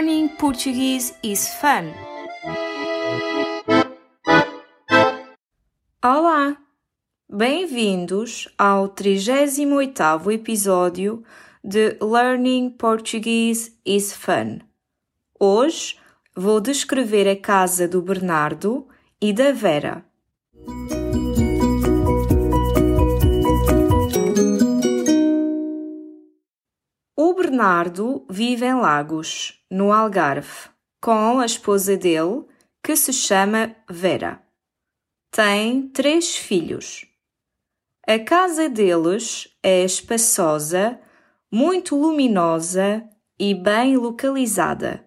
Learning Portuguese is fun. Olá! Bem-vindos ao 38º episódio de Learning Portuguese is Fun. Hoje vou descrever a casa do Bernardo e da Vera. Bernardo vive em Lagos, no Algarve, com a esposa dele, que se chama Vera. Tem três filhos. A casa deles é espaçosa, muito luminosa e bem localizada.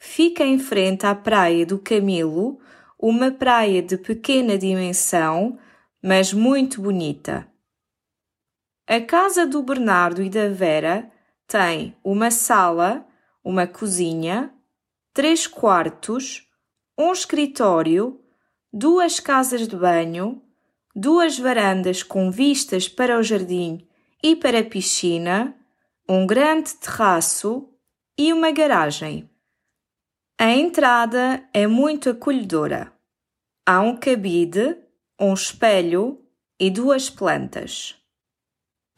Fica em frente à Praia do Camilo, uma praia de pequena dimensão, mas muito bonita. A casa do Bernardo e da Vera tem uma sala, uma cozinha, três quartos, um escritório, duas casas de banho, duas varandas com vistas para o jardim e para a piscina, um grande terraço e uma garagem. A entrada é muito acolhedora. Há um cabide, um espelho e duas plantas.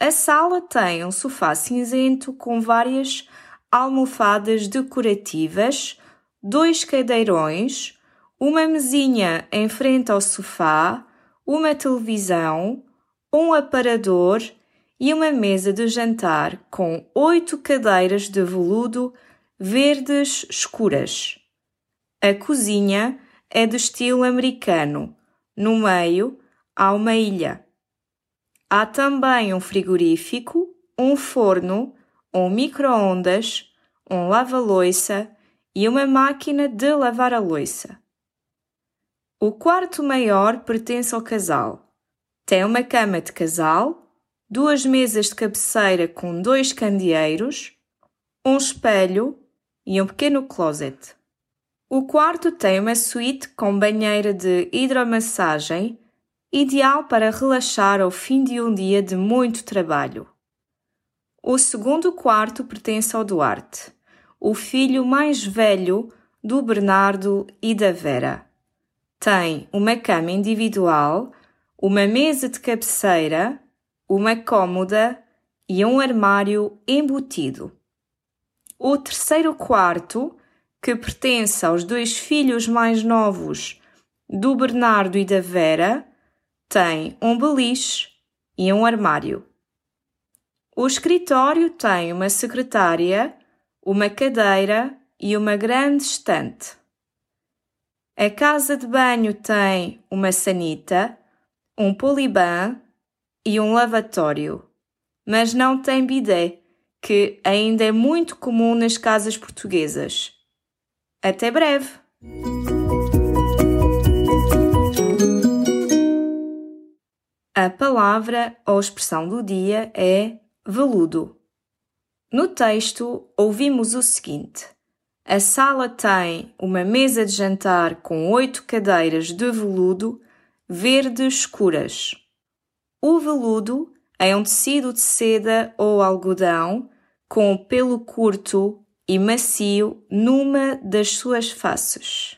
A sala tem um sofá cinzento com várias almofadas decorativas, dois cadeirões, uma mesinha em frente ao sofá, uma televisão, um aparador e uma mesa de jantar com oito cadeiras de veludo verdes escuras. A cozinha é de estilo americano. No meio há uma ilha. Há também um frigorífico, um forno, um micro-ondas, um lava-loiça e uma máquina de lavar a louça. O quarto maior pertence ao casal. Tem uma cama de casal, duas mesas de cabeceira com dois candeeiros, um espelho e um pequeno closet. O quarto tem uma suíte com banheira de hidromassagem ideal para relaxar ao fim de um dia de muito trabalho. O segundo quarto pertence ao Duarte, o filho mais velho do Bernardo e da Vera. Tem uma cama individual, uma mesa de cabeceira, uma cômoda e um armário embutido. O terceiro quarto, que pertence aos dois filhos mais novos do Bernardo e da Vera, tem um beliche e um armário. O escritório tem uma secretária, uma cadeira e uma grande estante. A casa de banho tem uma sanita, um poliban e um lavatório, mas não tem bidé, que ainda é muito comum nas casas portuguesas. Até breve! A palavra ou expressão do dia é veludo. No texto, ouvimos o seguinte: A sala tem uma mesa de jantar com oito cadeiras de veludo verde escuras. O veludo é um tecido de seda ou algodão com pelo curto e macio numa das suas faces.